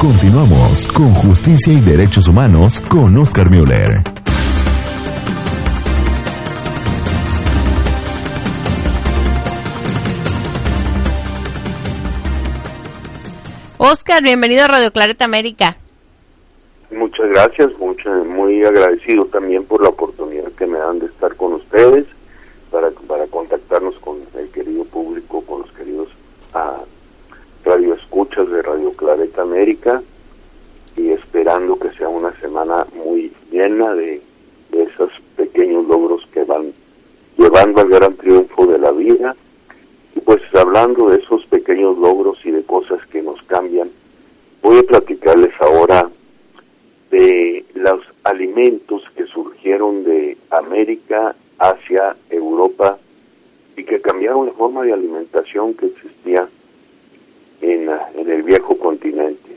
Continuamos con Justicia y Derechos Humanos con Oscar Müller. Oscar, bienvenido a Radio Clareta América. Muchas gracias, mucho, muy agradecido también por la oportunidad que me dan de estar con ustedes para, para contactarnos con el querido público, con los queridos ah, radioescuchas de Radio Clareta América y esperando que sea una semana muy llena de, de esos pequeños logros que van llevando al gran triunfo de la vida. Y pues hablando de esos pequeños logros y de cosas que nos cambian, voy a platicarles ahora de los alimentos que surgieron de América hacia Europa y que cambiaron la forma de alimentación que existía en, el viejo continente.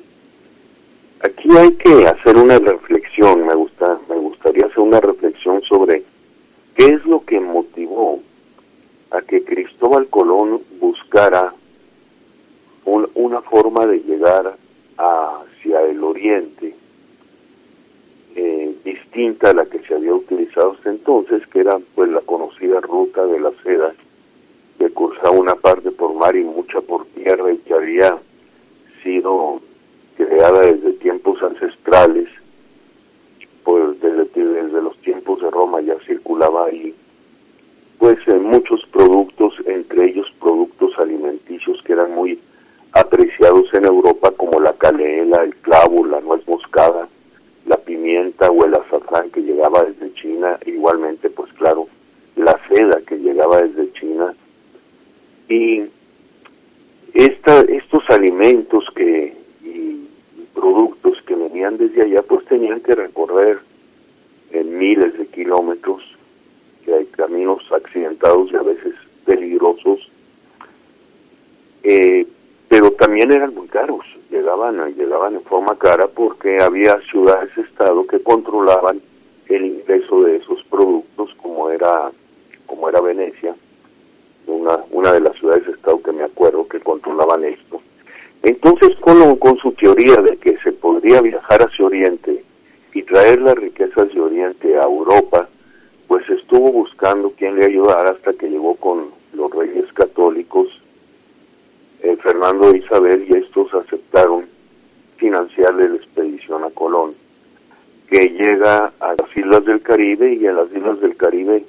Aquí hay que hacer una reflexión, me gusta, me gustaría hacer una reflexión sobre qué es lo que motivó a que Cristóbal Colón buscara un, una forma de llegar hacia el oriente eh, distinta a la que se había utilizado hasta entonces, que era pues la conocida ruta de la seda, que cursaba una parte por mar y mucha por tierra y que había sido creada desde tiempos ancestrales, pues desde, desde los tiempos de Roma ya circulaba ahí, pues eh, muchos productos, entre ellos productos alimenticios que eran muy apreciados en Europa como la canela, el clavo, la nuez moscada, la pimienta o el azafrán que llegaba desde China, igualmente pues claro, la seda que llegaba desde China. Y esta, estos alimentos que y, productos que venían desde allá pues tenían que en miles de kilómetros, que hay caminos accidentados y a veces peligrosos, eh, pero también eran muy caros llegaban, llegaban en forma cara porque había ciudades-estado que controlaban el ingreso de esos productos como era como era Venecia, una, una de las ciudades-estado que me acuerdo que controlaban esto. Entonces, con, con su teoría de que se podría viajar hacia Oriente y traer las riquezas de Oriente a Europa, pues estuvo buscando quién le ayudara hasta que llegó con los reyes católicos eh, Fernando e Isabel y estos aceptaron financiarle la expedición a Colón, que llega a las islas del Caribe y en las islas del Caribe,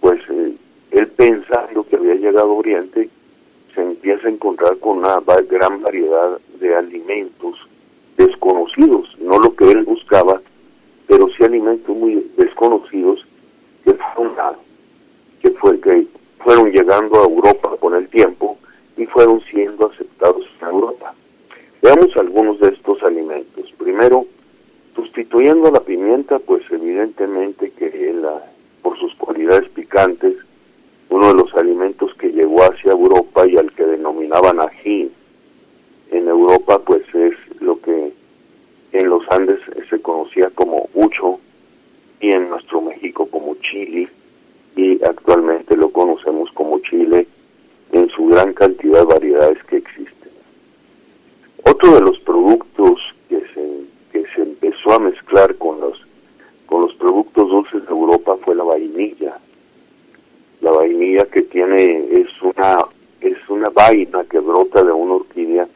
pues eh, él pensando que había llegado a Oriente, se empieza a encontrar con una gran variedad de alimentos desconocidos, no lo que él buscaba, pero sí alimentos muy desconocidos que fueron, que, fue, que fueron llegando a Europa con el tiempo y fueron siendo aceptados en Europa. Veamos algunos de estos alimentos. Primero, sustituyendo la pimienta, pues evidentemente que la, por sus cualidades picantes, uno de los alimentos que llegó hacia Europa y al que denominaban ají en Europa, pues es lo que en los Andes se conocía como ucho y en nuestro México como chili y actualmente lo conocemos como chile en su gran cantidad de variedades que existen. Otro de los productos que se, que se empezó a mezclar con los, con los productos dulces de Europa fue la vainilla. La vainilla que tiene es una, es una vaina que brota de una orquídea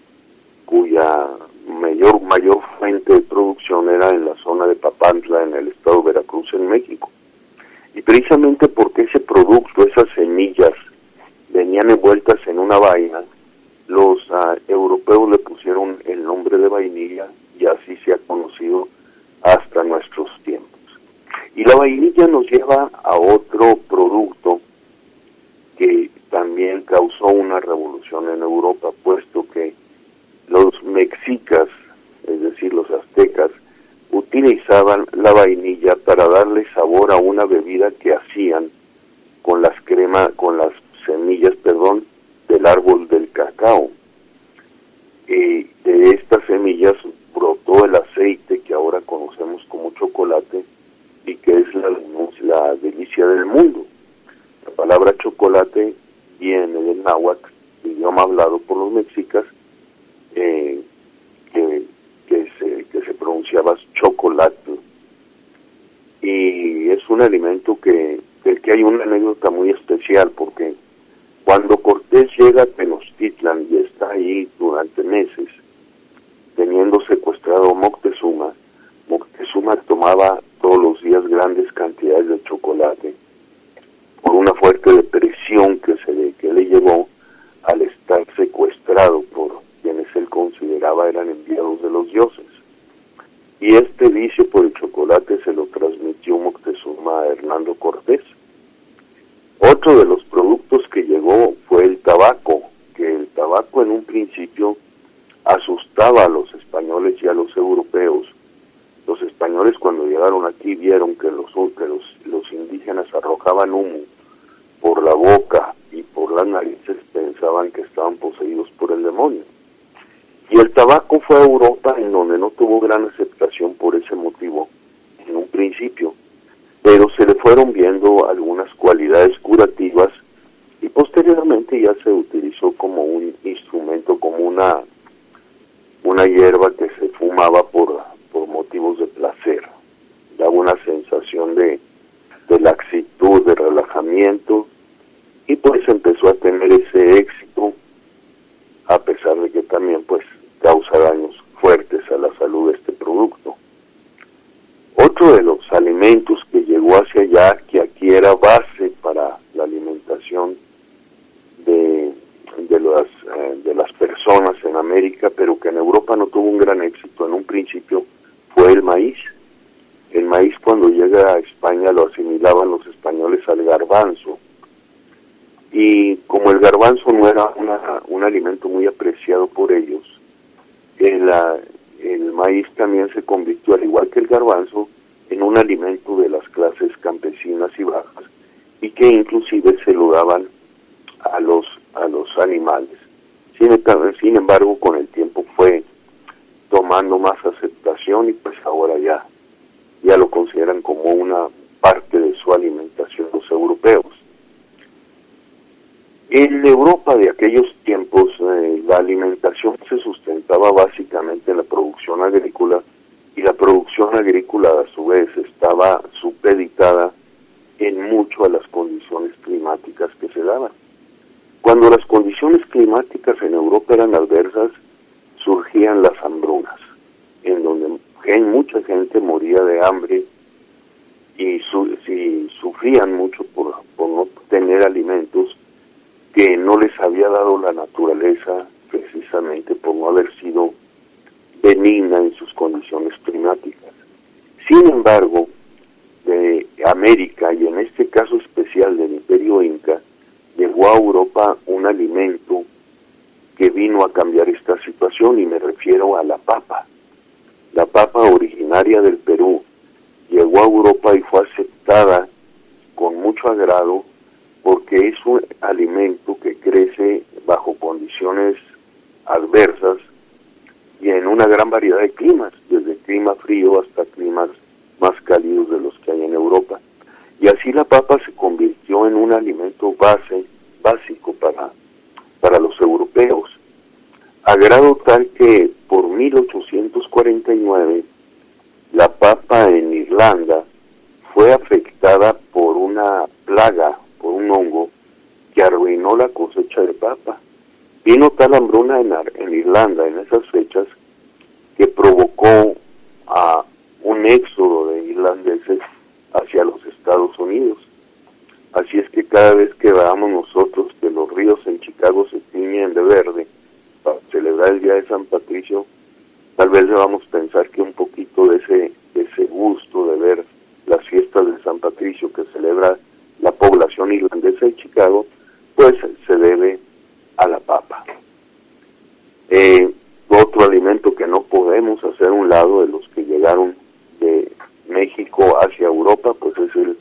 cuya mayor, mayor fuente de producción era en la zona de Papantla, en el estado de Veracruz, en México. Y precisamente porque ese producto, esas semillas, venían envueltas en una vaina, los uh, europeos le pusieron el nombre de vainilla y así se ha conocido hasta nuestros tiempos. Y la vainilla nos lleva a otro producto que también causó una revolución en Europa, puesto que los, utilizaban la vainilla para darle sabor a una bebida que hacían con con las semillas, perdón, del árbol del cacao. Y de estas semillas brotó el aceite que ahora conocemos como chocolate y que es la, la delicia del mundo. La palabra chocolate viene del náhuatl, idioma hablado por los mexicas, eh, que, que, se, que se pronunciaba chocolate. Y es un alimento que, que hay una anécdota muy especial, porque cuando Cortés llega a Tenochtitlan y está ahí durante meses, teniendo secuestrado a Moctezuma, Moctezuma tomaba todos los días grandes cantidades de chocolate por una fuerte depresión que se le, que le llevó al estar secuestrado por quienes él consideraba eran enviados de los dioses. Y este vicio por el chocolate se lo transmitió Moctezuma a Hernando Cortés. Otro de los productos que llegó fue el tabaco, que el tabaco en un principio asustaba a los españoles y a los europeos. Los españoles cuando llegaron aquí vieron que los, que los, los indígenas arrojaban humo por la boca y por las narices, pensaban que estaban poseídos por el demonio. Y el tabaco fue a Europa en donde no tuvo gran aceptación por ese motivo en un principio, pero se le fueron viendo algunas cualidades curativas y posteriormente ya se utilizó como un una tomando más aceptación y pues ahora ya, ya lo consideran como una parte de su alimentación los europeos. En Europa de aquellos tiempos eh, la alimentación se sustentaba básicamente en la producción agrícola y la producción agrícola a su vez estaba supeditada en mucho a las condiciones climáticas que se daban. Cuando las condiciones climáticas en Europa eran adversas, surgían las hambrunas, en donde mucha gente moría de hambre y, sufrían mucho por, por no tener alimentos que no les había dado la naturaleza precisamente por no haber sido benigna en sus condiciones climáticas. Sin embargo, de América y en este caso especial del Imperio Inca, llegó a Europa un alimento que vino a cambiar esta situación a la papa. La papa originaria del Perú llegó a Europa y fue aceptada con mucho agrado porque es un alimento que crece bajo condiciones adversas y en una gran variedad de climas, desde clima frío hasta climas más cálidos de los que hay en Europa. Y así la papa se convirtió en un alimento base, básico para, para los europeos, a grado tal que por 1849 la papa en Irlanda fue afectada por una plaga, por un hongo, que arruinó la cosecha de papa. Vino tal hambruna en, en Irlanda en esas fechas que provocó a un éxodo de irlandeses hacia los Estados Unidos. Así es que cada vez que veamos nosotros que los ríos en Chicago se tiñen de verde para celebrar el Día de San Patricio, tal vez debamos pensar que un poquito de ese, ese gusto de ver las fiestas de San Patricio que celebra la población irlandesa de Chicago, pues se debe a la papa. Eh, otro alimento que no podemos hacer un lado de los que llegaron de México hacia Europa, pues es el,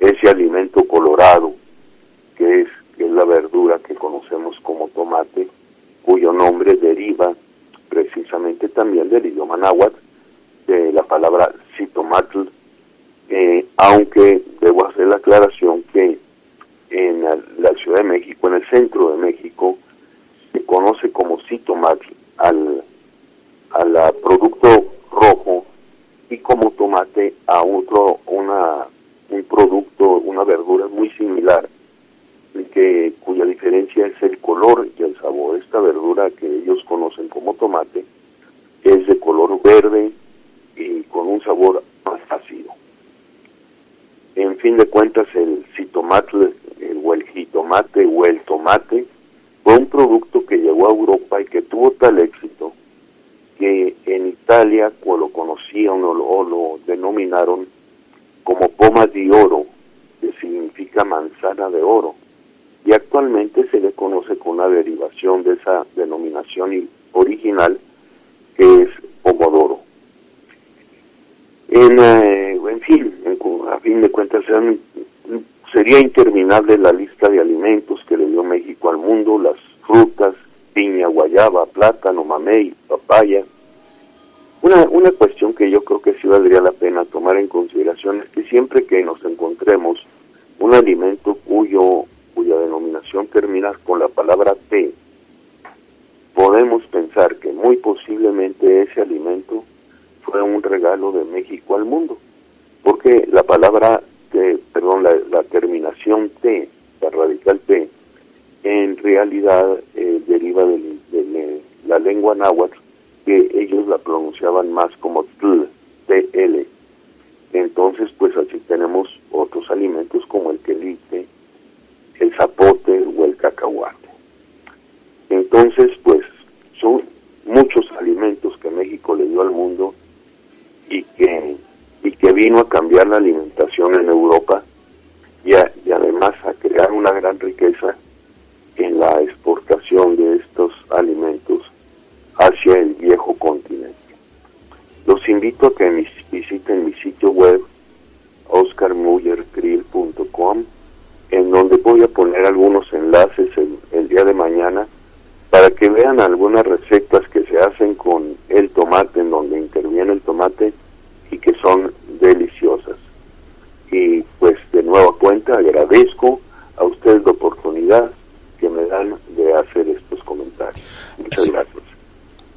ese alimento colorado, que es, que es la verdura que conocemos como tomate, nombre deriva precisamente también del idioma náhuatl, de la palabra citomatl, eh, aunque debo hacer la aclaración que en la Ciudad de México, en el centro de México, se conoce como citomatl al, al producto rojo y como tomate a otro, una, un producto, una verdura muy similar, que, cuya diferencia es el color y el sabor. Esta verdura que ellos conocen como tomate es de color verde y con un sabor más ácido. En fin de cuentas, el citomate el, o el jitomate o el tomate fue un producto que llegó a Europa y que tuvo tal éxito que en Italia lo conocían o lo, denominaron como poma de oro, que significa manzana de oro. Actualmente se le conoce con una derivación de esa denominación original, que es pomodoro. En, eh, en fin, a fin de cuentas, sería interminable la lista de alimentos que le dio México al mundo, las frutas, piña, guayaba, plátano, mamey, papaya. Una, una cuestión que yo creo que sí valdría la pena tomar en consideración es que siempre que nos encontremos un alimento cuyo, cuya denominación termina con la palabra té, podemos pensar que muy posiblemente ese alimento fue un regalo de México al mundo, porque la palabra, perdón, la, terminación T, la radical T, en realidad eh, deriva de, la lengua náhuatl que ellos la pronunciaban más como tl, tl. Entonces, pues así tenemos otros alimentos como zapote o el cacahuate. Entonces, pues son muchos alimentos que México le dio al mundo y que, y que vino a cambiar la alimentación en Europa y, además a crear una gran riqueza en la exportación de estos alimentos hacia el viejo continente. Los invito a que visiten mi sitio web oscarmullergrill.com en donde voy a poner algunos enlaces el, el día de mañana para que vean algunas recetas que se hacen con el tomate, en donde interviene el tomate y que son deliciosas. Y pues de nueva cuenta agradezco a ustedes la oportunidad que me dan de hacer estos comentarios. Muchas gracias.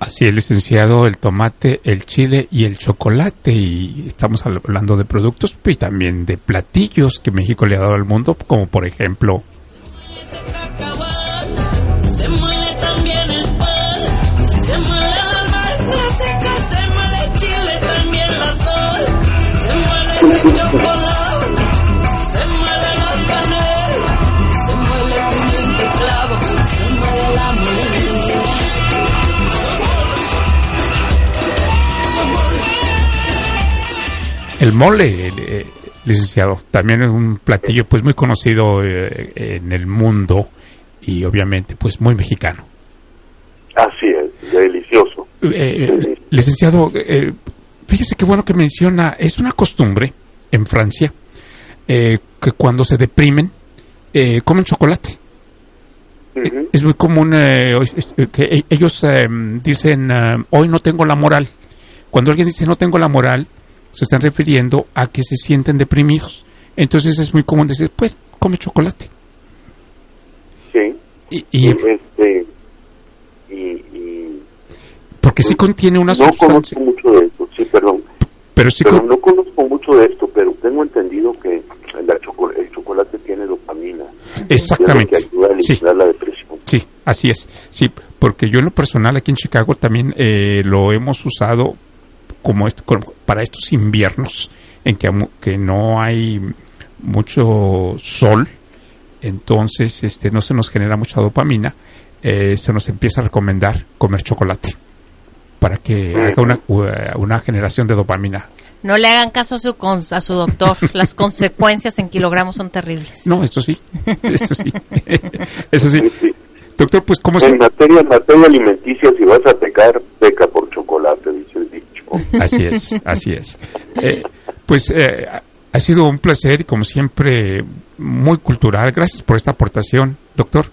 Así es, licenciado, el tomate, el chile y el chocolate. Y estamos hablando de productos y también de platillos que México le ha dado al mundo, como por ejemplo... El mole, eh, licenciado, también es un platillo pues muy conocido eh, en el mundo y obviamente pues muy mexicano. Así es, delicioso. Eh, licenciado, fíjese qué bueno que menciona, es una costumbre en Francia que cuando se deprimen comen chocolate. Es muy común que ellos dicen, hoy no tengo la moral. Cuando alguien dice no tengo la moral, se están refiriendo a que se sienten deprimidos. Entonces es muy común decir, pues, come chocolate. Sí. Y, este, porque sí contiene una no conozco mucho de esto, sí, perdón. Pero sí no conozco mucho de esto, pero tengo entendido que el chocolate tiene dopamina. Exactamente. Que ayuda a sí. la depresión. Sí, así es. Sí, porque yo en lo personal aquí en Chicago también eh, lo hemos usado como, para estos inviernos en que, que no hay mucho sol, entonces este, no se nos genera mucha dopamina, eh, se nos empieza a recomendar comer chocolate para que haga una, una generación de dopamina. No le hagan caso a su, a su doctor. Las consecuencias en kilogramos son terribles. No, esto sí. Eso sí. Eso sí. Doctor, pues, ¿cómo En materia, en materia alimenticia, si vas a pecar, peca por Así es, así es. Eh, pues eh, ha sido un placer y como siempre muy cultural. Gracias por esta aportación, doctor.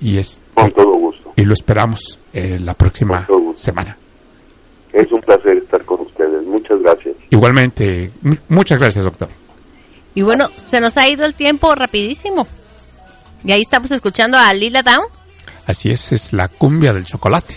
Y es, Con todo gusto. Y lo esperamos eh, la próxima semana. Es un placer estar con ustedes. Muchas gracias. Igualmente, mu- muchas gracias, doctor. Y bueno, se nos ha ido el tiempo rapidísimo. Y ahí estamos escuchando a Lila Down. Así es, es la cumbia del chocolate.